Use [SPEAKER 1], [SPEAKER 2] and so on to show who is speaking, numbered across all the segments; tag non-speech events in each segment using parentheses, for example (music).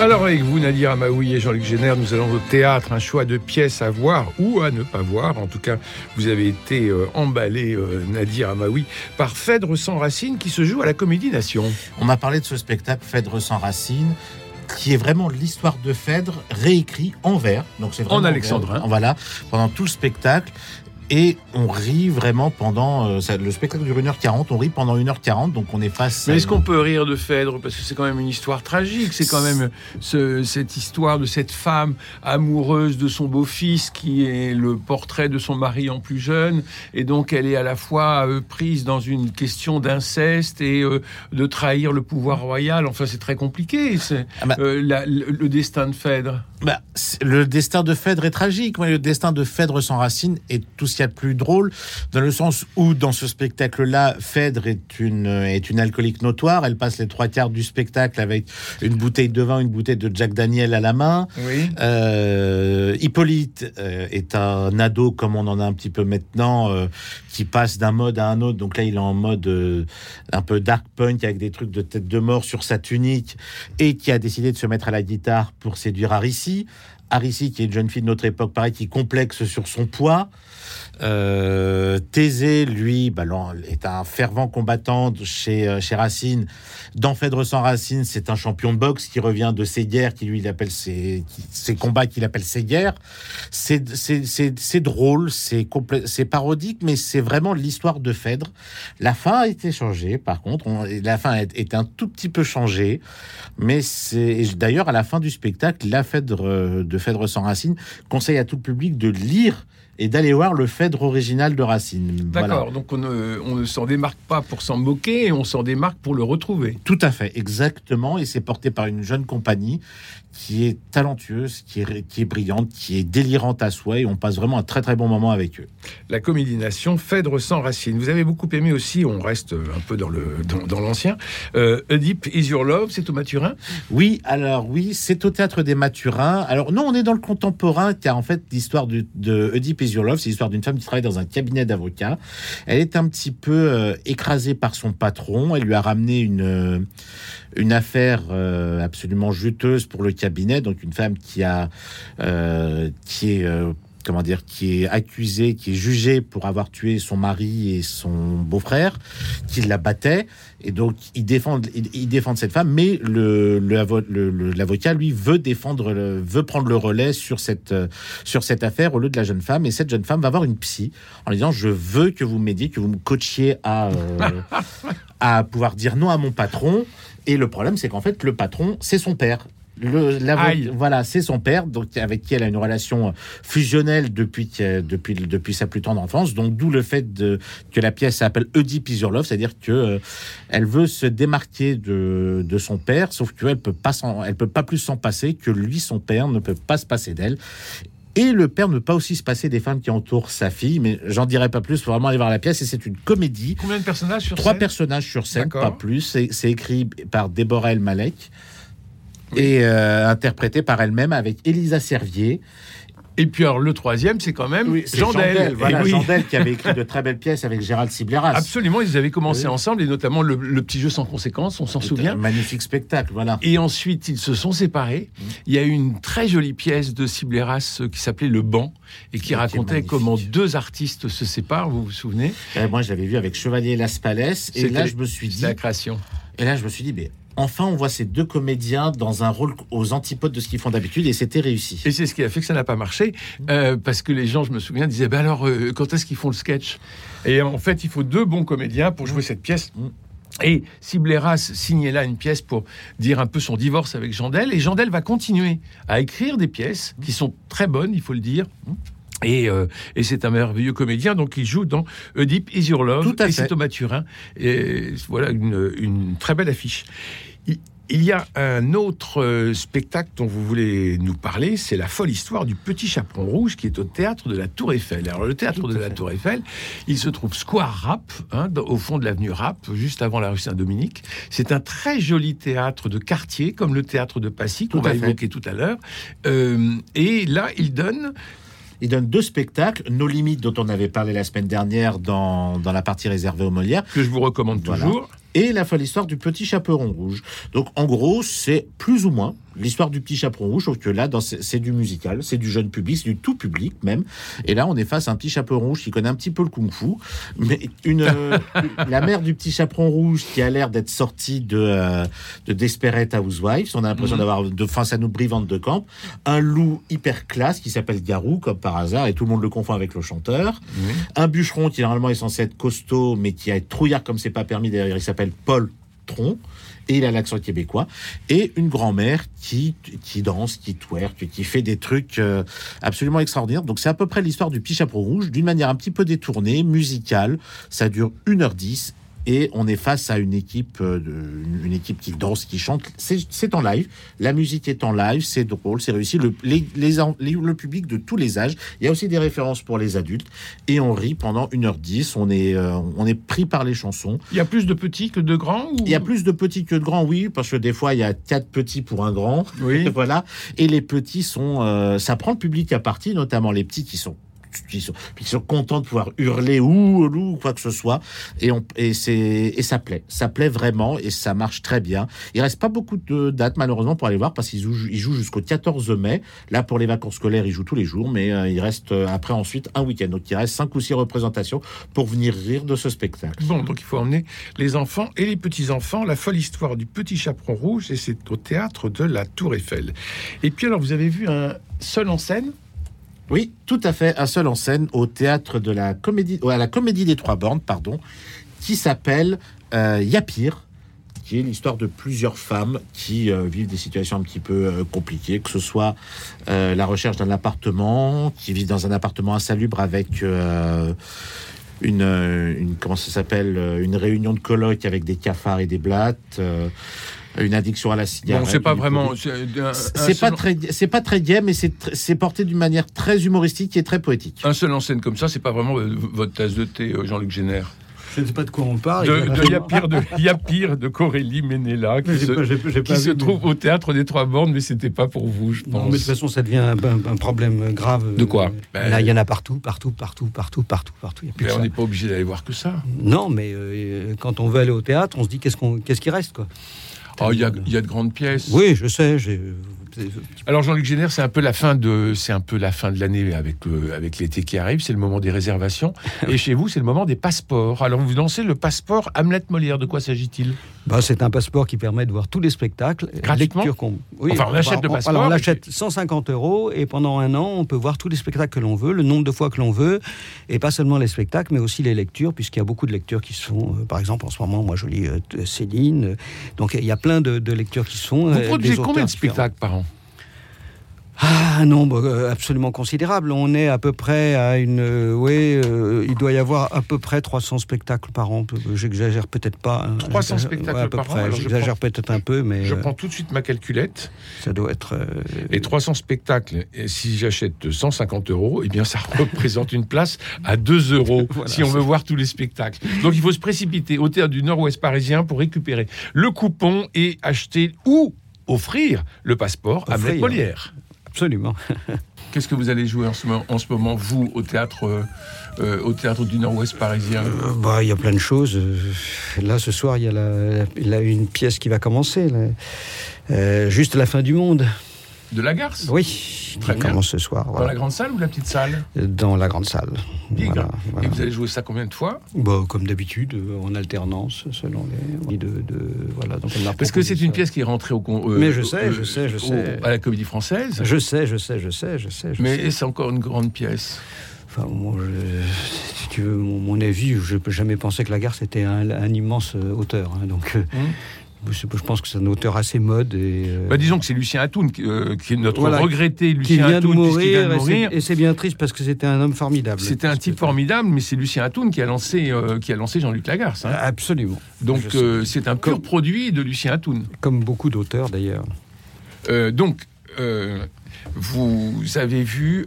[SPEAKER 1] Alors avec vous, Nadir Amaoui et Jean-Luc Génère, nous allons au théâtre, un choix de pièces à voir ou à ne pas voir. En tout cas, vous avez été euh, emballé, euh, Nadir Amaoui, par Phèdre sans racine qui se joue à la Comédie Nation.
[SPEAKER 2] On m'a parlé de ce spectacle Phèdre sans racine qui est vraiment l'histoire de Phèdre réécrit en vers. Donc c'est vraiment
[SPEAKER 1] En alexandrin.
[SPEAKER 2] vers. Voilà, pendant tout le spectacle. Et on rit vraiment pendant. euh, ça- le spectacle dure 1h40, on rit pendant 1h40, donc on est face.
[SPEAKER 1] Mais est-ce
[SPEAKER 2] une-
[SPEAKER 1] qu'on peut rire de Phèdre? Parce que c'est quand même une histoire tragique. C'est quand même ce- cette histoire de cette femme amoureuse de son beau-fils qui est le portrait de son mari en plus jeune. Et donc elle est à la fois euh, prise dans une question d'inceste et euh, de trahir le pouvoir royal. Enfin, c'est très compliqué. C'est
[SPEAKER 2] Ah bah-
[SPEAKER 1] euh, la- le, le destin de Phèdre.
[SPEAKER 2] Bah, le destin de Phèdre est tragique, le destin de Phèdre sans racine est tout ce qu'il y a de plus drôle, dans le sens où, dans ce spectacle-là, Phèdre est une, est une alcoolique notoire. Elle passe les trois quarts du spectacle avec une bouteille de vin, une bouteille de Jack Daniel à la main.
[SPEAKER 1] Oui.
[SPEAKER 2] Euh, Hippolyte euh, est un ado, comme on en a un petit peu maintenant, euh, qui passe d'un mode à un autre. Donc là, il est en mode euh, un peu dark punk avec des trucs de tête de mort sur sa tunique et qui a décidé de se mettre à la guitare pour séduire Arissi aussi Arissi, qui est une jeune fille de notre époque, pareil, qui complexe sur son poids. Euh, Thésée, lui, bah, est un fervent combattant chez, euh, chez Racine. Dans Phèdre sans Racine, c'est un champion de boxe qui revient de ses guerres, qui lui il appelle ses, combats qu'il appelle ses guerres. C'est drôle, c'est parodique, mais c'est vraiment l'histoire de Phèdre. La fin a été changée, par contre. On- la fin est, un tout petit peu changée, mais c'est d'ailleurs à la fin du spectacle, la Phèdre euh, de Phèdre sans Racine conseille à tout le public de lire et d'aller voir le Phèdre original de Racine. Voilà.
[SPEAKER 1] D'accord. Donc on ne, s'en démarque pas pour s'en moquer, on s'en démarque pour le retrouver.
[SPEAKER 2] Tout à fait, exactement. Et c'est porté par une jeune compagnie qui est talentueuse, qui est, qui est brillante, qui est délirante à souhait. Et on passe vraiment un très très bon moment avec eux.
[SPEAKER 1] La Comédie Nation, Phèdre sans racine. Vous avez beaucoup aimé aussi, on reste un peu dans le dans, dans l'ancien. Euh, Oedipe is your love, c'est au Maturin?
[SPEAKER 2] Oui, alors oui, c'est au théâtre des Mathurins. Alors non, on est dans le contemporain, car en fait, l'histoire de, de Oedipe C'est l'histoire d'une femme qui travaille dans un cabinet d'avocats. Elle est un petit peu euh, écrasée par son patron. Elle lui a ramené une, euh, une affaire euh, absolument juteuse pour le cabinet. Donc une femme qui a, qui est comment dire, qui est accusée, qui est jugée pour avoir tué son mari et son beau-frère, qui la battait. Et donc, ils défendent, ils, ils défendent cette femme, mais le, le avo- le- le- l'avocat, lui, veut défendre, le- veut prendre le relais sur cette, sur cette affaire au lieu de la jeune femme. Et cette jeune femme va voir une psy en lui disant, je veux que vous m'aidiez, que vous me coachiez à, euh, (laughs) à pouvoir dire non à mon patron. Et le problème, c'est qu'en fait, le patron, c'est son père. Le, voilà, c'est son père, donc avec qui elle a une relation fusionnelle depuis, depuis, depuis sa plus tendre enfance. Donc d'où le fait de, que la pièce s'appelle Oedipe is your love, c'est-à-dire que euh, elle veut se démarquer de, de son père, sauf qu'elle peut pas elle peut pas plus s'en passer que lui, son père, ne peut pas se passer d'elle. Et le père ne peut pas aussi se passer des femmes qui entourent sa fille, mais j'en dirai pas plus, faut vraiment aller voir la pièce. Et c'est une comédie.
[SPEAKER 1] Combien de personnages sur
[SPEAKER 2] Trois
[SPEAKER 1] scène?
[SPEAKER 2] personnages sur scène, pas plus. C'est c'est écrit par Déborah El Malek et euh, interprété par elle-même avec Elisa Servier.
[SPEAKER 1] Et puis alors le troisième, c'est quand même
[SPEAKER 2] c'est
[SPEAKER 1] Jandel.
[SPEAKER 2] voilà,
[SPEAKER 1] Et oui.
[SPEAKER 2] Jandel qui avait écrit de très belles pièces avec Gérald Sibleras.
[SPEAKER 1] Absolument, ils avaient commencé
[SPEAKER 2] Oui.
[SPEAKER 1] ensemble, et notamment le, le petit jeu sans conséquence, on s'en souvient.
[SPEAKER 2] Un magnifique spectacle, voilà.
[SPEAKER 1] Et ensuite, ils se sont séparés.
[SPEAKER 2] Mmh.
[SPEAKER 1] Il y a eu une très jolie pièce de Sibleras euh, qui s'appelait Le Banc et qui racontait comment deux artistes se séparent, vous vous souvenez?
[SPEAKER 2] Euh, moi, je l'avais vu avec Chevalier Las Palais, et là, je me suis dit,
[SPEAKER 1] la création.
[SPEAKER 2] et là, je me suis dit, mais enfin, on voit ces deux comédiens dans un rôle aux antipodes de ce qu'ils font d'habitude, et c'était réussi.
[SPEAKER 1] Et c'est ce qui a fait que ça n'a pas marché, euh, parce que les gens, je me souviens, disaient ben alors, euh, quand est-ce qu'ils font le sketch? Et en fait, il faut deux bons comédiens pour jouer cette pièce.
[SPEAKER 2] Mm.
[SPEAKER 1] Et Sibleras signait là une pièce pour dire un peu son divorce avec Jandel. Et Jandel va continuer à écrire des pièces qui sont très bonnes, il faut le dire. Et, euh, et c'est un merveilleux comédien, donc il joue dans Oedipe Is Your Love,
[SPEAKER 2] Tout à
[SPEAKER 1] et c'est au Maturin. Et voilà une, une très belle affiche. Il, Il y a un autre euh, spectacle dont vous voulez nous parler, c'est la folle histoire du Petit Chaperon Rouge qui est au théâtre de la Tour Eiffel. Alors le théâtre de la Tour Eiffel, il se trouve Square Rap, hein, au fond de l'avenue Rap, juste avant la rue Saint-Dominique. C'est un très joli théâtre de quartier, comme le théâtre de Passy qu'on va
[SPEAKER 2] fait.
[SPEAKER 1] évoquer tout à l'heure. Euh, et là, il donne
[SPEAKER 2] Il donne deux spectacles, Nos limites dont on avait parlé la semaine dernière dans, dans la partie réservée aux Molières,
[SPEAKER 1] que je vous recommande
[SPEAKER 2] Voilà.
[SPEAKER 1] toujours.
[SPEAKER 2] et la folle histoire du petit chaperon rouge. Donc en gros, c'est plus ou moins l'histoire du petit chaperon rouge, sauf que là, c'est du musical, c'est du jeune public, c'est du tout public même. Et là, on est face à un petit chaperon rouge qui connaît un petit peu le kung-fu, mais une, euh, (laughs) la mère du petit chaperon rouge qui a l'air d'être sortie de, euh, de Desperate Housewives. On a l'impression
[SPEAKER 1] Mhm.
[SPEAKER 2] d'avoir de face à nous Brivante de Camp, un loup hyper classe qui s'appelle Garou, comme par hasard, et tout le monde le confond avec le chanteur un bûcheron qui normalement est censé être costaud, mais qui est trouillard comme c'est pas permis. D'ailleurs, il s'appelle Paul Tron. Et il a l'accent québécois. Et une grand-mère qui, qui danse, qui twerk, qui fait des trucs euh, absolument extraordinaires. Donc c'est à peu près l'histoire du petit rouge, d'une manière un petit peu détournée, musicale. Ça dure 1h10. Et on est face à une équipe, euh, une- équipe qui danse, qui chante. C'est en live. La musique est en live. C'est drôle, c'est réussi. Le, les, les le public de tous les âges. Il y a aussi des références pour les adultes. Et on rit pendant 1h10. On est, euh, on est pris par les chansons.
[SPEAKER 1] Il y a plus de petits que de grands ou...
[SPEAKER 2] Il y a plus de petits que de grands, oui, parce que des fois, il y a quatre petits pour un grand.
[SPEAKER 1] Oui. (laughs)
[SPEAKER 2] voilà. Et les petits sont. euh, ça prend le public à partie, notamment les petits qui sont. Qui sont, qui sont contents de pouvoir hurler ou ou quoi que ce soit. Et on et et ça plaît. Ça plaît vraiment et ça marche très bien. Il reste pas beaucoup de dates malheureusement pour aller voir parce qu'ils jouent ils jouent jusqu'au 14 mai. Là pour les vacances scolaires ils jouent tous les jours mais euh, il reste euh, après ensuite un week-end. Donc il reste cinq ou six représentations pour venir rire de ce spectacle.
[SPEAKER 1] Bon, donc il faut emmener les enfants et les petits-enfants. La folle histoire du petit chaperon rouge, et c'est au théâtre de la Tour Eiffel. Et puis alors, vous avez vu un seul en scène?
[SPEAKER 2] Oui, tout à fait. Un seul en scène au théâtre de la comédie, à la comédie des Trois Bornes, pardon, qui s'appelle euh, Yapir, qui est l'histoire de plusieurs femmes qui euh, vivent des situations un petit peu euh, compliquées, que ce soit la recherche d'un appartement, qui vivent dans un appartement insalubre avec une, comment ça s'appelle, une réunion de colloques avec des cafards et des blattes. Euh, une addiction à la cigarette.
[SPEAKER 1] Bon, c'est pas vraiment. C'est
[SPEAKER 2] C'est pas très, c'est pas très gay, mais c'est porté d'une manière très humoristique et très poétique.
[SPEAKER 1] Un seul en scène comme ça, c'est pas vraiment euh, votre tasse de thé, euh, Jean-Luc Génère.
[SPEAKER 3] Je ne sais pas de quoi on parle.
[SPEAKER 1] De, de Yapir de Yapir de Corélie Ménéla, qui se,
[SPEAKER 3] pas-
[SPEAKER 1] qui trouve au théâtre des Trois Bornes, mais c'était pas pour vous, je
[SPEAKER 3] Non,
[SPEAKER 1] pense.
[SPEAKER 3] mais de toute façon, ça devient un, un- un problème grave.
[SPEAKER 1] De quoi
[SPEAKER 3] Euh,
[SPEAKER 1] Ben-
[SPEAKER 3] Là, il y en a partout, partout, partout, partout, partout, partout. Il y a plus
[SPEAKER 1] Mais
[SPEAKER 3] que
[SPEAKER 1] on n'est pas obligé d'aller voir que ça.
[SPEAKER 3] Non, mais euh, quand on veut aller au théâtre, on se dit qu'est-ce qu'on, qu'est-ce qui reste, quoi.
[SPEAKER 1] Oh, il y, y a de grandes pièces.
[SPEAKER 3] Oui, je sais.
[SPEAKER 1] Alors Jean-Luc Génère, c'est un peu la fin de, c'est un peu la fin de l'année avec euh, avec l'été qui arrive. C'est le moment des réservations. Et chez vous, c'est le moment des passeports. Alors vous lancez le passeport Hamlet Molière. De quoi s'agit-il?
[SPEAKER 3] Bah, c'est un passeport qui permet de voir tous les spectacles.
[SPEAKER 1] Gratuitement
[SPEAKER 3] Lecture qu'on- Oui,
[SPEAKER 1] Enfin, on achète le
[SPEAKER 3] voilà,
[SPEAKER 1] passeport,
[SPEAKER 3] on
[SPEAKER 1] et
[SPEAKER 3] l'achète 150 euros et pendant un an, on peut voir tous les spectacles que l'on veut, le nombre de fois que l'on veut, et pas seulement les spectacles, mais aussi les lectures, puisqu'il y a beaucoup de lectures qui sont, euh, par exemple, en ce moment, moi je lis euh, Céline, euh, donc il y a plein de, de lectures qui sont.
[SPEAKER 1] Vous
[SPEAKER 3] euh,
[SPEAKER 1] produisez combien de spectacles par an?
[SPEAKER 3] Ah, un nombre euh, absolument considérable. On est à peu près à une. euh, oui, euh, il doit y avoir à peu près 300 spectacles par an. J'exagère peut-être pas. hein.
[SPEAKER 1] 300
[SPEAKER 3] J'exagère-
[SPEAKER 1] spectacles
[SPEAKER 3] ouais, à peu
[SPEAKER 1] par an,
[SPEAKER 3] près. J'exagère peut-être un peu, mais
[SPEAKER 1] Je prends tout de suite ma calculette.
[SPEAKER 3] ça doit être. euh,
[SPEAKER 1] Et 300 spectacles, et si j'achète 150 euros, eh bien ça (laughs) représente une place à 2 euros (laughs)
[SPEAKER 3] Voilà,
[SPEAKER 1] si on veut voir tous les spectacles. Donc il faut se précipiter au théâtre du Nord-Ouest parisien pour récupérer le coupon et acheter ou offrir le passeport à. Hamlet Molière.
[SPEAKER 3] Absolument. (laughs)
[SPEAKER 1] Qu'est-ce que vous allez jouer en ce moment, en ce moment vous, au théâtre, euh, euh, au théâtre du Nord-Ouest parisien?
[SPEAKER 3] Euh, bah, il y a plein de choses. Là, ce soir, il y a la, la- une pièce qui va commencer. là. Euh, juste la fin du monde.
[SPEAKER 1] De la Garce
[SPEAKER 3] Oui,
[SPEAKER 1] Très
[SPEAKER 3] qui
[SPEAKER 1] bien.
[SPEAKER 3] commence ce soir.
[SPEAKER 1] Dans la grande salle ou la petite salle
[SPEAKER 3] Dans la grande salle.
[SPEAKER 1] Bigre.
[SPEAKER 3] Voilà, voilà.
[SPEAKER 1] Et vous allez jouer ça combien de fois
[SPEAKER 3] Bah, comme d'habitude, euh, en alternance, selon les. De, de- voilà, donc on a
[SPEAKER 1] Parce que c'est une pièce qui est rentrée au, con- euh,
[SPEAKER 3] Mais je sais,
[SPEAKER 1] euh,
[SPEAKER 3] je sais, je
[SPEAKER 1] au-
[SPEAKER 3] sais.
[SPEAKER 1] à la Comédie Française.
[SPEAKER 3] Je sais, je sais, je sais, je sais. je
[SPEAKER 1] Mais c'est encore une grande pièce.
[SPEAKER 3] Enfin, moi, je- si tu veux mon, mon avis, je peux jamais penser que Lagarde était un, un immense euh, auteur. hein, donc, euh,
[SPEAKER 1] Hum.
[SPEAKER 3] Je pense que c'est un auteur assez mode. Et, euh,
[SPEAKER 1] Bah, disons que c'est Lucien Atoun, qui, euh, qui est notre
[SPEAKER 3] Voilà.
[SPEAKER 1] regretté
[SPEAKER 3] qui
[SPEAKER 1] Lucien
[SPEAKER 3] de
[SPEAKER 1] Atoun, puisqu'il vient
[SPEAKER 3] mourir,
[SPEAKER 1] de
[SPEAKER 3] et c'est-
[SPEAKER 1] mourir.
[SPEAKER 3] et c'est bien triste parce que c'était un homme formidable.
[SPEAKER 1] C'était un type formidable, mais c'est Lucien Atoun qui a lancé, euh, qui a lancé Jean-Luc Lagarce. hein.
[SPEAKER 3] Absolument.
[SPEAKER 1] Donc c'est un pur
[SPEAKER 3] Comme-
[SPEAKER 1] produit de Lucien Atoun.
[SPEAKER 3] Comme beaucoup d'auteurs d'ailleurs.
[SPEAKER 1] Donc, vous avez vu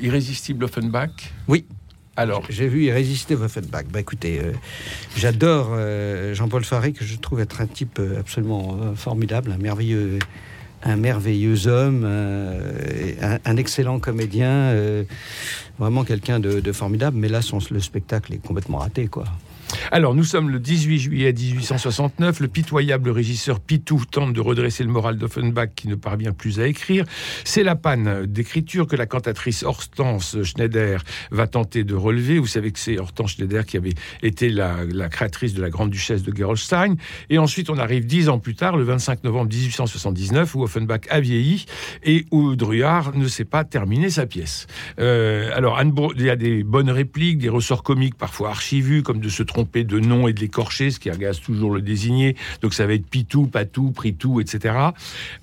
[SPEAKER 1] Irrésistible Offenbach?
[SPEAKER 3] Oui.
[SPEAKER 1] Alors,
[SPEAKER 3] J'ai vu Irrésister Offenbach. Bah écoutez, euh, j'adore euh, Jean-Paul Faré, que je trouve être un type euh, absolument formidable, un merveilleux, un merveilleux homme, euh, un, excellent comédien, vraiment quelqu'un de, de formidable. Mais là, son, le spectacle est complètement raté, quoi.
[SPEAKER 1] Alors, nous sommes le 18 juillet 1869. Le pitoyable régisseur Pitou tente de redresser le moral d'Offenbach qui ne parvient plus à écrire. C'est la panne d'écriture que la cantatrice Hortense Schneider va tenter de relever. Vous savez que c'est Hortense Schneider qui avait été la, créatrice de la grande duchesse de Gerolstein. Et ensuite, on arrive dix ans plus tard, le 25 novembre 1879, où Offenbach a vieilli et où Druard ne sait pas terminer sa pièce. Euh, alors, il y a des bonnes répliques, des ressorts comiques parfois archivus, comme de se tromper de nom et de l'écorcher, ce qui agace toujours le désigné. Donc, ça va être Pitou, Patou, Pritou, etc.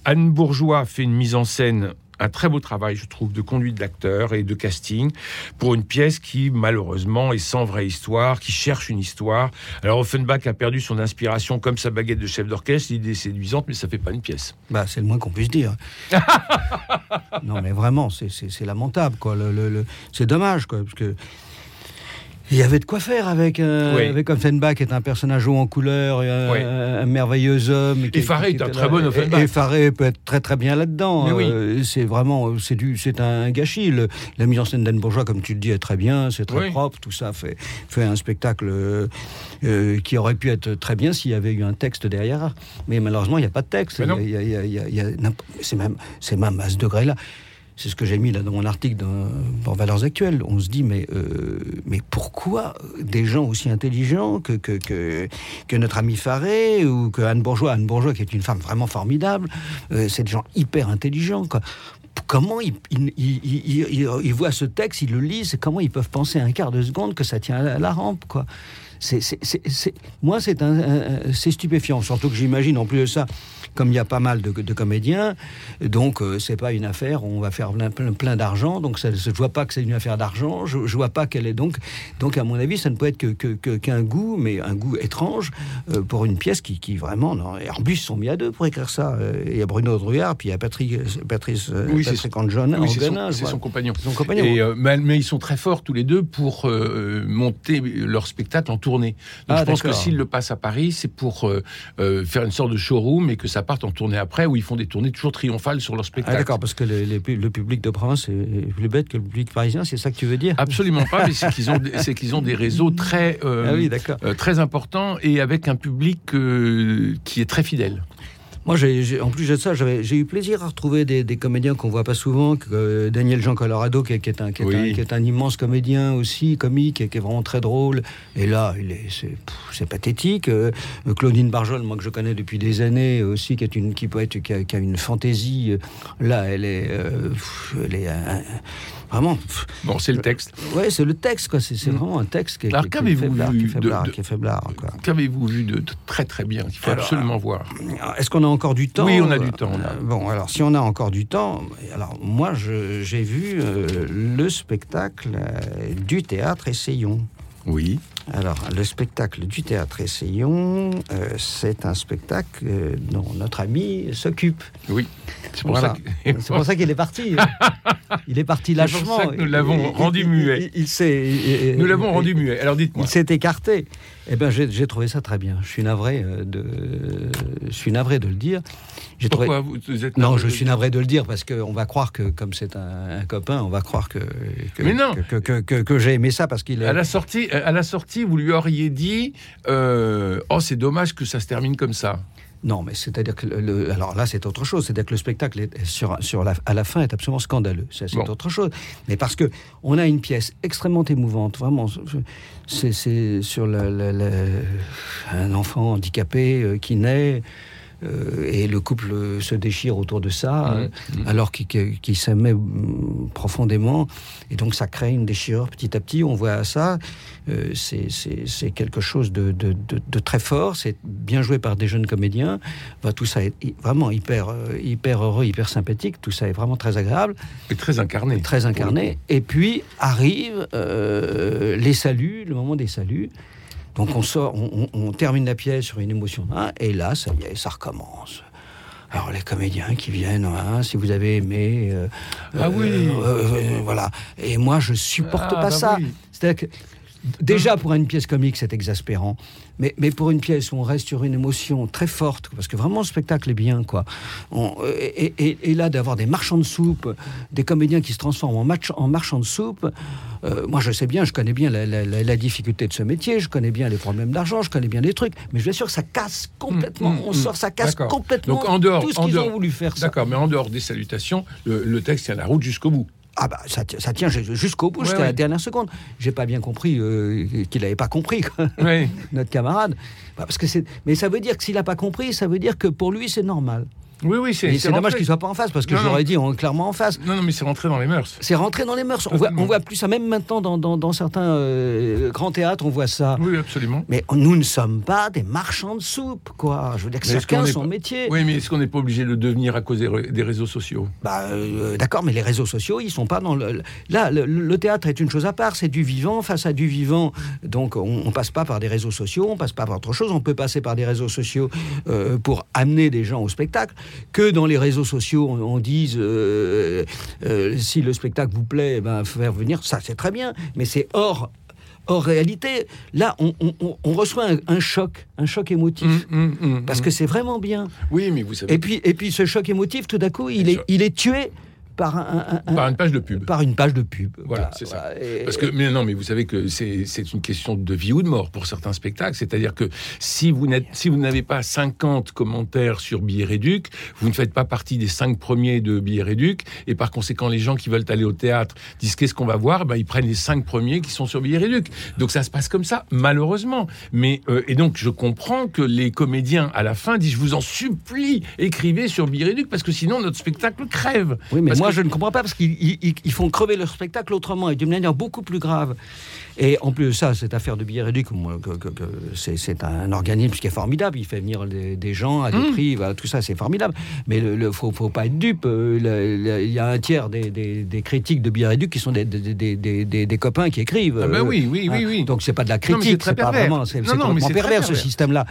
[SPEAKER 1] Anne Bourgeois fait une mise en scène un très beau travail, je trouve, de conduite d'acteur et de casting pour une pièce qui, malheureusement, est sans vraie histoire, qui cherche une histoire. Alors, Offenbach a perdu son inspiration comme sa baguette de chef d'orchestre. L'idée est séduisante, mais ça fait pas une pièce.
[SPEAKER 3] Bah, c'est le moins qu'on puisse dire. (laughs) non, mais vraiment, c'est- lamentable, quoi. Le, le- le- c'est dommage, quoi, parce que il y avait de quoi faire avec euh,
[SPEAKER 1] Oui.
[SPEAKER 3] avec Offenbach, qui est un personnage haut en couleur, et un,
[SPEAKER 1] Oui.
[SPEAKER 3] un merveilleux homme. qui-
[SPEAKER 1] Faré
[SPEAKER 3] qui
[SPEAKER 1] est un très bon Offenbach.
[SPEAKER 3] Et, et Faré peut être très très bien là-dedans.
[SPEAKER 1] Oui.
[SPEAKER 3] Euh, c'est vraiment, c'est du, c'est un gâchis. Le- la mise en scène d'Anne Bourgeois, comme tu le dis, est très bien, c'est très propre, tout ça fait fait un spectacle euh, euh, qui aurait pu être très bien s'il y avait eu un texte derrière. Mais malheureusement, il n'y a pas de texte. C'est même, c'est même à ce degré-là. C'est ce que j'ai mis là dans mon article dans, Valeurs Actuelles. On se dit, mais, euh, mais pourquoi des gens aussi intelligents que, que, que, notre ami Faré ou que Anne Bourgeois, Anne Bourgeois qui est une femme vraiment formidable, euh, c'est des gens hyper intelligents. Quoi. Comment ils, voient ce texte, ils le lisent, comment ils peuvent penser un quart de seconde que ça tient à la, à la rampe quoi? C'est, moi, c'est c'est stupéfiant. Surtout que j'imagine, en plus de ça, comme il y a pas mal de, de comédiens, donc euh, c'est pas une affaire. où On va faire plein, plein, plein d'argent. Donc ça, je vois pas que c'est une affaire d'argent. Je, je vois pas qu'elle est donc. Donc à mon avis, ça ne peut être que, qu'un goût, mais un goût étrange euh, pour une pièce qui, qui vraiment. Non, et en plus, ils sont mis à deux pour écrire ça. Euh, Il y a Bruno Druard, puis il y a Patrick, Patrice, euh,
[SPEAKER 1] Oui,
[SPEAKER 3] Patrick Anjona,
[SPEAKER 1] Oui, c'est son, compagnon.
[SPEAKER 3] Son compagnon.
[SPEAKER 1] Et, euh, mais, mais ils sont très forts tous les deux pour euh, monter leur spectacle en tournée. Donc
[SPEAKER 3] Ah,
[SPEAKER 1] je pense que s'ils le passent à Paris, c'est pour euh, euh, faire une sorte de showroom et que ça parte en tournée après, où ils font des tournées toujours triomphales sur leur
[SPEAKER 3] Ah,
[SPEAKER 1] spectacle.
[SPEAKER 3] d'accord, parce que les- les pu- le public de province est plus bête que le public parisien, c'est ça que tu veux dire?
[SPEAKER 1] Absolument pas, mais c'est qu'ils ont, qu'ils ont des réseaux très, euh,
[SPEAKER 3] Ah oui,
[SPEAKER 1] très importants et avec un public euh, qui est très fidèle.
[SPEAKER 3] Moi, j'ai, j'ai- en plus de ça, j'avais, j'ai eu plaisir à retrouver des, des comédiens qu'on voit pas souvent. Que, euh, Daniel Jean Colorado, qui est, qui est un, qui est
[SPEAKER 1] Oui.
[SPEAKER 3] un- qui est un immense comédien aussi, comique, et qui est vraiment très drôle. Et là, il est, c'est, pff, c'est pathétique. Euh, Claudine Barjol, moi que je connais depuis des années aussi, qui est une, qui peut être, qui a, une fantaisie. Là, elle est, euh, pff, elle est vraiment.
[SPEAKER 1] Bon, c'est le texte.
[SPEAKER 3] ouais, c'est le texte, quoi. C'est, c'est
[SPEAKER 1] Mm.
[SPEAKER 3] vraiment un texte qui est,
[SPEAKER 1] Alors,
[SPEAKER 3] qui qui est
[SPEAKER 1] qu'avez-vous
[SPEAKER 3] faiblard,
[SPEAKER 1] vu
[SPEAKER 3] qui est
[SPEAKER 1] de-
[SPEAKER 3] faiblard,
[SPEAKER 1] de-
[SPEAKER 3] qui est faiblard.
[SPEAKER 1] Qu'avez-vous vu de, de très très bien qu'il faut
[SPEAKER 3] Alors,
[SPEAKER 1] absolument voir?
[SPEAKER 3] Est-ce qu'on a encore du temps?
[SPEAKER 1] Oui, on a du temps, on a.
[SPEAKER 3] Euh, Bon, alors si on a encore du temps, alors moi j'ai vu euh, le spectacle euh, du théâtre Essayons.
[SPEAKER 1] Oui.
[SPEAKER 3] Alors le spectacle du théâtre Essayons, euh, c'est un spectacle euh, dont notre ami s'occupe.
[SPEAKER 1] Oui. C'est pour
[SPEAKER 3] Voilà.
[SPEAKER 1] que...
[SPEAKER 3] Pour ça qu'il est parti. il est parti
[SPEAKER 1] C'est pour
[SPEAKER 3] lâchement.
[SPEAKER 1] ça que nous l'avons rendu muet.
[SPEAKER 3] Il, il s'est- il-
[SPEAKER 1] Nous l'avons rendu muet. Alors dites-moi.
[SPEAKER 3] il s'est écarté. Eh ben, j'ai trouvé ça très bien. Je suis navré euh, de, je suis navré de le dire. Trouvé.
[SPEAKER 1] Pourquoi vous, vous êtes
[SPEAKER 3] Non, je suis navré de le dire parce qu'on va croire que, comme c'est un, un copain, on va croire que que,
[SPEAKER 1] Mais non.
[SPEAKER 3] que, que, que- que j'ai aimé ça parce qu'il est.
[SPEAKER 1] À la sortie, à la sortie, vous lui auriez dit, euh, oh c'est dommage que ça se termine comme ça.
[SPEAKER 3] Non, mais c'est-à-dire que le, alors là c'est autre chose. C'est-à-dire que le spectacle est sur sur la, à la fin est absolument scandaleux. C'est
[SPEAKER 1] Bon.
[SPEAKER 3] autre chose. Mais parce que on a une pièce extrêmement émouvante, vraiment. C'est sur un enfant handicapé euh, qui naît. Euh, et le couple se déchire autour de ça,
[SPEAKER 1] Mmh,
[SPEAKER 3] euh, alors qu'il qu'il s'aimait mm, profondément. Et donc ça crée une déchirure petit à petit. On voit ça. Euh, c'est- quelque chose de, de- de- de très fort. C'est bien joué par des jeunes comédiens. Bah, tout ça est vraiment hyper, hyper heureux, hyper sympathique. Tout ça est vraiment très agréable
[SPEAKER 1] Et très incarné.
[SPEAKER 3] très incarné. Et puis arrive euh, les saluts, le moment des saluts. Donc on sort, on, on- on termine la pièce sur une émotion, hein, et là, ça y est, ça recommence. Alors les comédiens qui viennent, hein, si vous avez aimé, euh,
[SPEAKER 1] Ah oui.
[SPEAKER 3] euh, euh, voilà. Et moi, je supporte
[SPEAKER 1] Ah,
[SPEAKER 3] pas
[SPEAKER 1] bah
[SPEAKER 3] ça.
[SPEAKER 1] oui.
[SPEAKER 3] C'est-à-dire que déjà pour une pièce comique, c'est exaspérant, mais, mais pour une pièce où on reste sur une émotion très forte, parce que vraiment le spectacle est bien, quoi. On- et, et- et là, d'avoir des marchands de soupe, des comédiens qui se transforment en, match, en marchands de soupe, euh, moi je sais bien, je connais bien la, la- la- la difficulté de ce métier, je connais bien les problèmes d'argent, je connais bien les trucs, mais je vous assure que ça casse complètement,
[SPEAKER 1] Mm, mm,
[SPEAKER 3] on
[SPEAKER 1] mm.
[SPEAKER 3] sort, ça casse complètement
[SPEAKER 1] Donc, en dehors-
[SPEAKER 3] tout ce qu'ils ont voulu faire.
[SPEAKER 1] D'accord, mais en dehors des salutations, le, le texte tient la route jusqu'au bout.
[SPEAKER 3] Ah bah ça, ti- ça tient jusqu'au bout, jusqu'à
[SPEAKER 1] ouais.
[SPEAKER 3] la dernière seconde. J'ai pas bien compris euh, qu'il n'avait pas compris, quoi,
[SPEAKER 1] Oui. (laughs)
[SPEAKER 3] notre camarade. Bah, parce que c'est, mais ça veut dire que s'il n'a pas compris, ça veut dire que pour lui c'est normal.
[SPEAKER 1] Oui, oui, c'est c'est
[SPEAKER 3] dommage qu'il soit pas en face, parce que j'aurais dit on, clairement en face.
[SPEAKER 1] Non, non, mais c'est rentré dans les mœurs.
[SPEAKER 3] C'est rentré dans les mœurs. On voit,
[SPEAKER 1] Totalement.
[SPEAKER 3] on voit plus ça, même maintenant dans, dans- dans certains euh, grands théâtres, on voit ça.
[SPEAKER 1] Oui, absolument.
[SPEAKER 3] Mais nous ne sommes pas des marchands de soupe, quoi. Je veux dire que
[SPEAKER 1] Mais
[SPEAKER 3] chacun
[SPEAKER 1] est
[SPEAKER 3] son
[SPEAKER 1] pas-
[SPEAKER 3] métier.
[SPEAKER 1] Oui, mais est-ce qu'on n'est pas obligé de le devenir à cause des, réseaux sociaux?
[SPEAKER 3] Bah, euh, d'accord, mais les réseaux sociaux, ils sont pas dans le. Là, le, le théâtre est une chose à part, c'est du vivant face à du vivant. Donc, on, on passe pas par des réseaux sociaux, on passe pas par autre chose. On peut passer par des réseaux sociaux euh, pour amener des gens au spectacle. Que dans les réseaux sociaux, on, on dise euh, euh, si le spectacle vous plaît, eh ben faire venir, ça c'est très bien, mais c'est hors. Hors réalité, là, on, on- on- on reçoit un, un choc, un choc émotif,
[SPEAKER 1] Hum, hum, hum,
[SPEAKER 3] parce que c'est vraiment bien.
[SPEAKER 1] Oui, mais vous savez,
[SPEAKER 3] Et puis, et puis ce choc émotif, tout d'un coup, il est, il est tué par, un, un- un-
[SPEAKER 1] par une page de pub.
[SPEAKER 3] par une page de pub.
[SPEAKER 1] Voilà, c'est ça.
[SPEAKER 3] Et-
[SPEAKER 1] Parce que, mais non, mais vous savez que c'est une question de vie ou de mort pour certains spectacles. C'est-à-dire que si vous n'êtes, si n'avez pas 50 commentaires sur Billet Réduc, vous ne faites pas partie des 5 premiers de Billet Réduc, et par conséquent, les gens qui veulent aller au théâtre disent qu'est-ce qu'on va voir, ben, ils prennent les 5 premiers qui sont sur Billet Réduc. Donc ça se passe comme ça, malheureusement. Mais euh, et donc je comprends que les comédiens à la fin disent je vous en supplie, écrivez sur Billet Réduc parce que sinon notre spectacle crève.
[SPEAKER 3] Oui, mais
[SPEAKER 1] Parce
[SPEAKER 3] moi
[SPEAKER 1] que-
[SPEAKER 3] je ne comprends pas parce qu'ils ils- ils- ils font crever leur spectacle autrement et d'une manière beaucoup plus grave. Et en plus de ça, cette affaire de billets réduits, moi, c'est un organisme qui est formidable. Il fait venir des, des gens à des
[SPEAKER 1] Mmh.
[SPEAKER 3] prix, voilà, tout ça c'est formidable. Mais il ne faut, faut pas être dupe. Euh, Il y a un tiers des, des- des critiques de billets réduits qui sont des, copains qui écrivent.
[SPEAKER 1] Ah ben
[SPEAKER 3] Euh,
[SPEAKER 1] oui, oui, oui,
[SPEAKER 3] hein.
[SPEAKER 1] oui.
[SPEAKER 3] Donc c'est pas de la critique,
[SPEAKER 1] très
[SPEAKER 3] c'est pas
[SPEAKER 1] pervers.
[SPEAKER 3] vraiment, c'est
[SPEAKER 1] Non,
[SPEAKER 3] c'est
[SPEAKER 1] non, mais
[SPEAKER 3] complètement
[SPEAKER 1] c'est très
[SPEAKER 3] pervers ce
[SPEAKER 1] pervers.
[SPEAKER 3] système-là.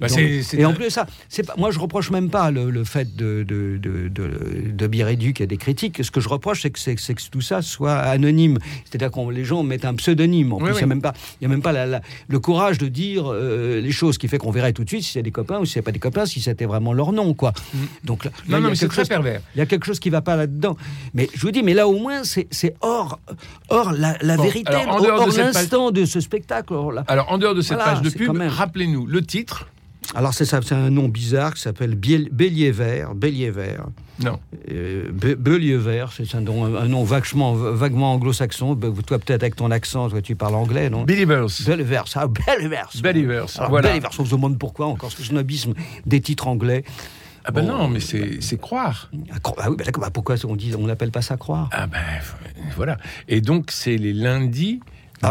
[SPEAKER 1] Bah,
[SPEAKER 3] Donc- et en plus de ça, c'est pas, moi je reproche même pas le, le fait de, de, de, de, de Biréduc et des critiques. Ce que je reproche, c'est que, c'est, c'est que tout ça soit anonyme. C'est-à-dire que les gens mettent un pseudonyme. En
[SPEAKER 1] Oui,
[SPEAKER 3] plus, il
[SPEAKER 1] oui.
[SPEAKER 3] n'y a même pas, il y a même pas la- la- le courage de dire euh, les choses qui fait qu'on verrait tout de suite si c'est des copains ou si c'est pas des copains, si c'était vraiment leur nom. Quoi. Donc là,
[SPEAKER 1] Mm. Non,
[SPEAKER 3] y a
[SPEAKER 1] mais c'est très
[SPEAKER 3] chose-
[SPEAKER 1] pervers.
[SPEAKER 3] il y a quelque chose qui va pas là-dedans. Mais je vous dis, mais là au moins, c'est, hors, hors la, la
[SPEAKER 1] Bon,
[SPEAKER 3] vérité,
[SPEAKER 1] alors, en
[SPEAKER 3] hors,
[SPEAKER 1] page-
[SPEAKER 3] l'instant de ce spectacle. hors la-
[SPEAKER 1] Alors, en dehors de cette
[SPEAKER 3] Voilà,
[SPEAKER 1] page de pub, rappelez-nous le titre.
[SPEAKER 3] Alors c'est un nom bizarre qui s'appelle Bélier Vert. Bélier Vert.
[SPEAKER 1] Non.
[SPEAKER 3] Euh, Bélier Vert, c'est un nom, un nom vaguement, vaguement anglo-saxon. Be- Toi peut-être avec ton accent, toi tu parles anglais, non?
[SPEAKER 1] Believers.
[SPEAKER 3] Bélier Vert.
[SPEAKER 1] Believers,
[SPEAKER 3] Alors,
[SPEAKER 1] voilà.
[SPEAKER 3] On se demande pourquoi encore ce snobisme des titres anglais.
[SPEAKER 1] Ah ben
[SPEAKER 3] Bon.
[SPEAKER 1] non, mais c'est croire.
[SPEAKER 3] Ah, ah oui, bah d'accord, bah pourquoi on dit, on n'appelle pas ça croire?
[SPEAKER 1] Ah ben voilà. Et donc c'est les lundis.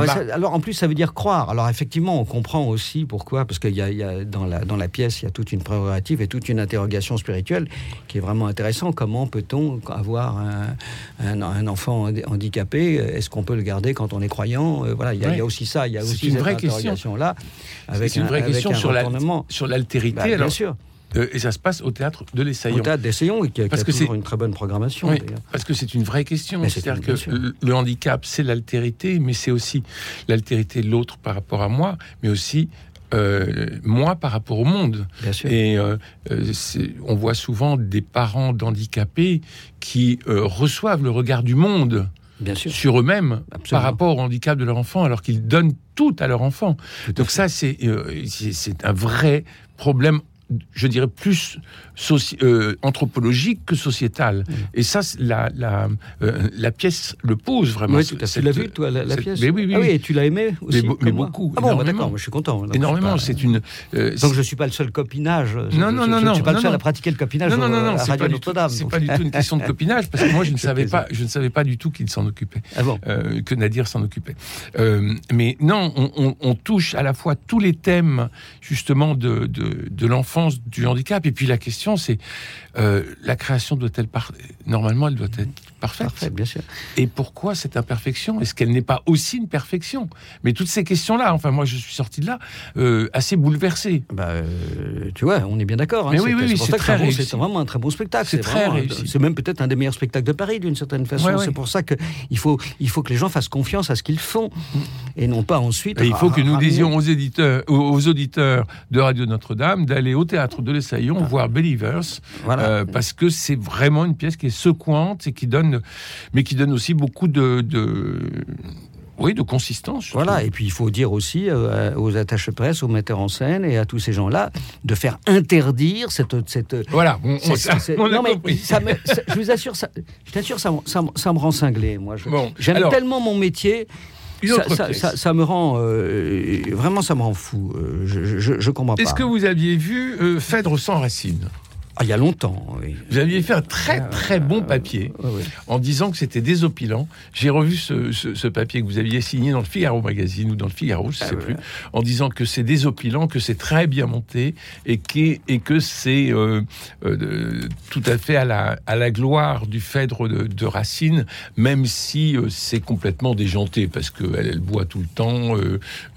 [SPEAKER 3] Ah ça- alors en plus ça veut dire croire. Alors effectivement on comprend aussi pourquoi, parce qu'il y y a dans, la, dans la pièce il y a toute une prérogative et toute une interrogation spirituelle qui est vraiment intéressant. Comment peut-on avoir un, un- un enfant handi- handicapé? Est-ce qu'on peut le garder quand on est croyant? Euh, Voilà, il y, a,
[SPEAKER 1] Ouais.
[SPEAKER 3] il y a aussi ça, il y a aussi
[SPEAKER 1] une
[SPEAKER 3] cette
[SPEAKER 1] vraie question.
[SPEAKER 3] là.
[SPEAKER 1] c'est une vraie question sur la- sur l'altérité.
[SPEAKER 3] Bah, bien sûr.
[SPEAKER 1] Euh, et ça se passe au théâtre de
[SPEAKER 3] Au
[SPEAKER 1] l'Essaillon.
[SPEAKER 3] théâtre d'Essayons, qui a, qui
[SPEAKER 1] Parce
[SPEAKER 3] a
[SPEAKER 1] que
[SPEAKER 3] toujours une très bonne programmation.
[SPEAKER 1] Oui, parce que c'est une vraie question. C'est-à-dire que le- le handicap, c'est l'altérité, mais c'est aussi l'altérité de l'autre par rapport à moi, mais aussi euh, moi par rapport au monde.
[SPEAKER 3] Bien sûr.
[SPEAKER 1] Et euh, on voit souvent des parents d'handicapés qui euh, reçoivent le regard du monde
[SPEAKER 3] Bien sûr.
[SPEAKER 1] sur eux-mêmes par rapport au handicap de leur enfant, alors qu'ils donnent tout à leur enfant.
[SPEAKER 3] Tout
[SPEAKER 1] Donc ça, c'est un vrai problème je dirais, plus soci- euh, anthropologique que sociétale. Et ça, c'est la, la, euh, la pièce le pose vraiment.
[SPEAKER 3] Oui, fait. Tu
[SPEAKER 1] cette-
[SPEAKER 3] l'as vu, toi, la, la
[SPEAKER 1] cette-
[SPEAKER 3] pièce
[SPEAKER 1] Mais oui, oui,
[SPEAKER 3] Ah oui,
[SPEAKER 1] oui.
[SPEAKER 3] et tu l'as aimé aussi
[SPEAKER 1] Mais, beaucoup.
[SPEAKER 3] Ah bon, bah d'accord, je suis content. Donc,
[SPEAKER 1] énormément.
[SPEAKER 3] c'est pas-
[SPEAKER 1] C'est une. euh,
[SPEAKER 3] Donc je suis pas le seul copinage.
[SPEAKER 1] Non, non, non,
[SPEAKER 3] je ne
[SPEAKER 1] non,
[SPEAKER 3] suis pas le seul
[SPEAKER 1] non.
[SPEAKER 3] à pratiquer le copinage
[SPEAKER 1] Non, non, non, non, c'est
[SPEAKER 3] Radio
[SPEAKER 1] pas, du tout,
[SPEAKER 3] donc.
[SPEAKER 1] pas du tout une question de (laughs) copinage, parce que moi, je ne savais pas, je ne savais pas du tout qu'il s'en occupait,
[SPEAKER 3] Ah
[SPEAKER 1] que Nadir s'en occupait. Mais non, on, touche à la fois tous les thèmes, justement, de, de, du handicap, et puis la question, c'est euh, la création doit-elle par... normalement, elle doit être parfaite.
[SPEAKER 3] Parfait, bien sûr.
[SPEAKER 1] Et pourquoi cette imperfection? Est-ce qu'elle n'est pas aussi une perfection? Mais toutes ces questions-là, enfin, moi, je suis sorti de là euh, assez bouleversé.
[SPEAKER 3] Bah, euh, tu vois, on est bien d'accord. hein.
[SPEAKER 1] Mais oui,
[SPEAKER 3] C'est-
[SPEAKER 1] oui,
[SPEAKER 3] c'est
[SPEAKER 1] oui, très.
[SPEAKER 3] C'est vraiment un très bon spectacle.
[SPEAKER 1] C'est très.
[SPEAKER 3] C'est même peut-être un des meilleurs spectacles de Paris, d'une certaine façon.
[SPEAKER 1] Ouais, ouais.
[SPEAKER 3] C'est pour ça qu'il faut, il faut que les gens fassent confiance à ce qu'ils font et non pas ensuite.
[SPEAKER 1] Et il faut que nous disions aux éditeurs, aux, auditeurs de Radio Notre-Dame d'aller au théâtre de l'Essaillon voir Believers,
[SPEAKER 3] Voilà.
[SPEAKER 1] euh, parce que c'est vraiment une pièce qui est secouante et qui donne, mais qui donne aussi beaucoup de, de oui, de consistance.
[SPEAKER 3] Voilà, et puis il faut dire aussi euh, aux attachés presse, aux metteurs en scène et à tous ces gens-là de faire interdire cette. cette
[SPEAKER 1] Voilà, on, a
[SPEAKER 3] non, mais ça me- ça- je vous assure, ça, je t'assure, ça, me- ça, ça me rend cinglé. Moi,
[SPEAKER 1] Bon,
[SPEAKER 3] j'aime tellement mon métier. Ça, me rend euh, vraiment, ça me rend fou. Euh, je, je, je comprends pas.
[SPEAKER 1] Est-ce que vous aviez vu euh, Phèdre sans racines
[SPEAKER 3] Ah, il y a longtemps, oui.
[SPEAKER 1] Vous aviez fait un très très bon papier
[SPEAKER 3] Ouais, ouais.
[SPEAKER 1] en disant que c'était désopilant. J'ai revu ce, ce- ce papier que vous aviez signé dans le Figaro Magazine ou dans le Figaro, je ne sais plus, en disant que c'est désopilant, que c'est très bien monté et, que c'est euh, euh, tout à fait à la, à la gloire du Phèdre de, de Racine, même si euh, c'est complètement déjanté parce qu'elle elle boit tout le temps.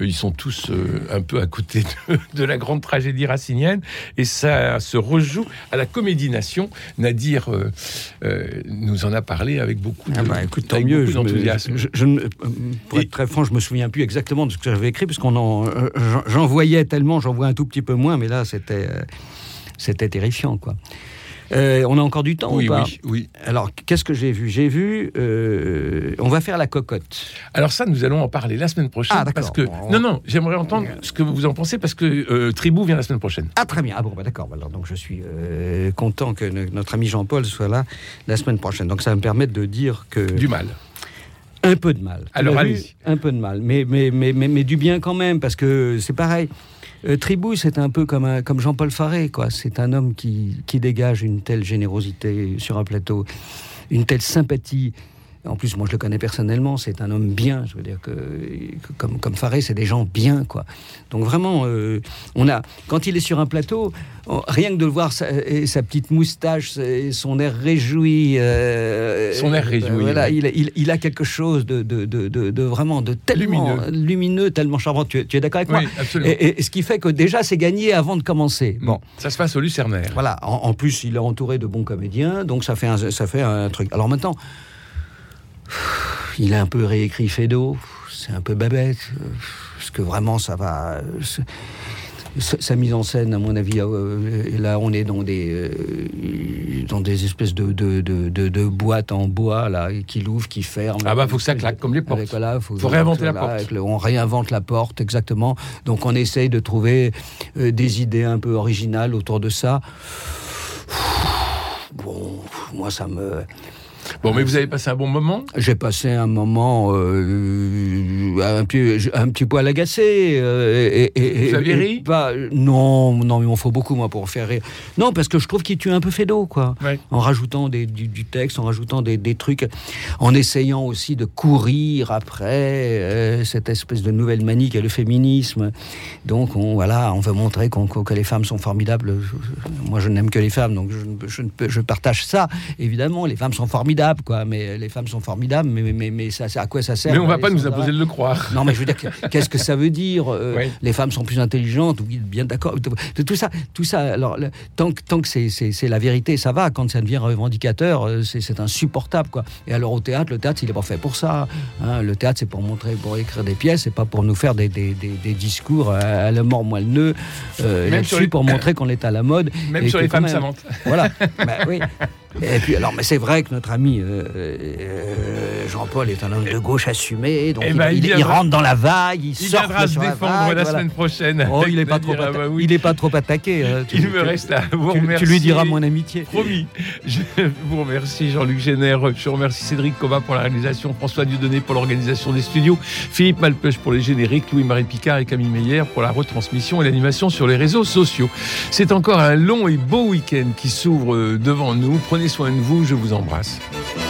[SPEAKER 1] ils sont tous un peu à côté de, de la grande tragédie racinienne et ça se rejoue à la Comédie Nation. Nadir euh, euh, nous en a parlé avec beaucoup de,
[SPEAKER 3] Ah bah, écoute, tant
[SPEAKER 1] avec
[SPEAKER 3] mieux.
[SPEAKER 1] beaucoup
[SPEAKER 3] Je me-
[SPEAKER 1] d'enthousiasme.
[SPEAKER 3] je- je ne- pour
[SPEAKER 1] Et-
[SPEAKER 3] être très franc, je me souviens plus exactement de ce que j'avais écrit, parce qu'on en, euh, j'en- voyais tellement, j'en vois un tout petit peu moins, mais là, c'était, c'était terrifiant, quoi. Euh, on a encore du temps
[SPEAKER 1] Oui,
[SPEAKER 3] ou pas
[SPEAKER 1] oui, oui.
[SPEAKER 3] Alors, qu'est-ce que j'ai vu? J'ai vu, euh, on va faire la cocotte.
[SPEAKER 1] Alors ça, nous allons en parler la semaine prochaine.
[SPEAKER 3] Ah, d'accord.
[SPEAKER 1] parce que non, non, j'aimerais entendre ce que vous en pensez parce que euh, Tribou vient la semaine prochaine.
[SPEAKER 3] Ah, très bien. Ah bon, bah, d'accord. Alors, donc, je suis euh, content que no- notre ami Jean-Paul soit là la semaine prochaine. Donc, ça va me permettre de dire que...
[SPEAKER 1] Du mal.
[SPEAKER 3] Un peu de mal.
[SPEAKER 1] Alors, allez-y.
[SPEAKER 3] Un peu de mal. Mais, mais, mais, mais, mais du bien quand même, parce que c'est pareil. Euh, Tribou, c'est un peu comme Jean-Paul Faré, quoi. C'est un homme qui, qui dégage une telle générosité sur un plateau, une telle sympathie. En plus, moi, je le connais personnellement. C'est un homme bien. Je veux dire que, que comme, comme Faré, c'est des gens bien, quoi. Donc vraiment, euh, on a, quand il est sur un plateau, on- rien que de le voir sa, et sa petite moustache, et son air réjoui. euh,
[SPEAKER 1] Son air réjoui,
[SPEAKER 3] Voilà,
[SPEAKER 1] ouais.
[SPEAKER 3] il, il- il a quelque chose de, de, de, vraiment de tellement
[SPEAKER 1] Lumineux.
[SPEAKER 3] lumineux, tellement charmant. Tu, es- tu es d'accord avec
[SPEAKER 1] Oui,
[SPEAKER 3] moi
[SPEAKER 1] absolument.
[SPEAKER 3] et, et ce qui fait que déjà c'est gagné avant de commencer. Bon,
[SPEAKER 1] Ça se passe au Lucernaire.
[SPEAKER 3] voilà. En, en plus, il est entouré de bons comédiens, donc ça fait un, ça fait un truc. Alors maintenant, il a un peu réécrit Fédo. C'est un peu babette, euh, parce que vraiment ça va. euh, sa mise en scène, à mon avis, euh, et là, on est dans des, euh, dans des espèces de, de, de, de- de boîtes en bois, là, qui l'ouvrent, qui ferment.
[SPEAKER 1] Ah bah, faut que ça claque comme les portes.
[SPEAKER 3] Avec, voilà, faut,
[SPEAKER 1] Faut réinventer la porte.
[SPEAKER 3] le- on réinvente la porte, exactement. Donc, on essaye de trouver euh, des idées un peu originales autour de ça. Bon, moi, ça me.
[SPEAKER 1] Bon, mais vous avez passé un bon moment.
[SPEAKER 3] J'ai passé un moment euh, un, petit, un petit poil agacé. euh, et, et-
[SPEAKER 1] Vous
[SPEAKER 3] et- et
[SPEAKER 1] ri
[SPEAKER 3] Non, non, il m'en faut beaucoup, moi, pour faire rire. Non, parce que je trouve qu'il tue un peu Fédo, quoi.
[SPEAKER 1] Ouais.
[SPEAKER 3] En rajoutant des- du, du texte, en rajoutant des, des trucs, en essayant aussi de courir après euh, cette espèce de nouvelle manie qu'est le féminisme. Donc, on, voilà, on veut montrer qu'on- que les femmes sont formidables. Je- je- moi, je n'aime que les femmes, donc je, je partage ça, évidemment. Les femmes sont formidables, quoi. Mais les femmes sont formidables, mais, mais, mais, ça, à quoi ça sert
[SPEAKER 1] Mais on va
[SPEAKER 3] les
[SPEAKER 1] pas nous imposer de le croire.
[SPEAKER 3] non, mais je veux dire, que- qu'est-ce que ça veut dire euh,
[SPEAKER 1] Oui.
[SPEAKER 3] Les femmes sont plus intelligentes, oui, bien d'accord. Tout- ça, tout ça. Alors, le- tant que, tant que c'est, la vérité, ça va. Quand ça devient revendicateur, euh, c'est, insupportable, quoi. Et alors au théâtre, le théâtre, il est pas fait pour ça. hein. Le théâtre, c'est pour montrer, pour écrire des pièces, et pas pour nous faire des, des, des, des discours à, à la mort moelleux euh,
[SPEAKER 1] Même
[SPEAKER 3] là-dessus
[SPEAKER 1] les-
[SPEAKER 3] pour montrer qu'on est à la mode.
[SPEAKER 1] Même
[SPEAKER 3] et
[SPEAKER 1] sur les femmes savantes.
[SPEAKER 3] Voilà. (laughs) Bah oui. Et puis, alors, mais c'est vrai que notre ami ami euh, euh, Jean-Paul est un homme de gauche assumé, donc
[SPEAKER 1] Eh
[SPEAKER 3] il,
[SPEAKER 1] ben, il
[SPEAKER 3] il- il
[SPEAKER 1] viendra-
[SPEAKER 3] rentre dans la vague, il,
[SPEAKER 1] Il
[SPEAKER 3] surfe
[SPEAKER 1] viendra se
[SPEAKER 3] la
[SPEAKER 1] défendre
[SPEAKER 3] vague,
[SPEAKER 1] la
[SPEAKER 3] voilà.
[SPEAKER 1] semaine prochaine.
[SPEAKER 3] Oh, il (laughs) est pas trop,
[SPEAKER 1] Nadir
[SPEAKER 3] atta-
[SPEAKER 1] Abaoui.
[SPEAKER 3] il est pas trop attaqué. hein. (laughs) Tu-
[SPEAKER 1] Il me
[SPEAKER 3] tu-
[SPEAKER 1] reste à vous
[SPEAKER 3] tu,
[SPEAKER 1] remercier.
[SPEAKER 3] tu lui diras mon amitié.
[SPEAKER 1] Promis. (laughs) Je vous remercie Jean-Luc Génère, je remercie Cédric Coma pour la réalisation, François Dieudonné pour l'organisation des studios, Philippe Malpeuch pour les génériques, Louis-Marie Picard et Camille Meyer pour la retransmission et l'animation sur les réseaux sociaux. C'est encore un long et beau week-end qui s'ouvre euh, devant nous. Prenez soin de vous, je vous embrasse. Thank you.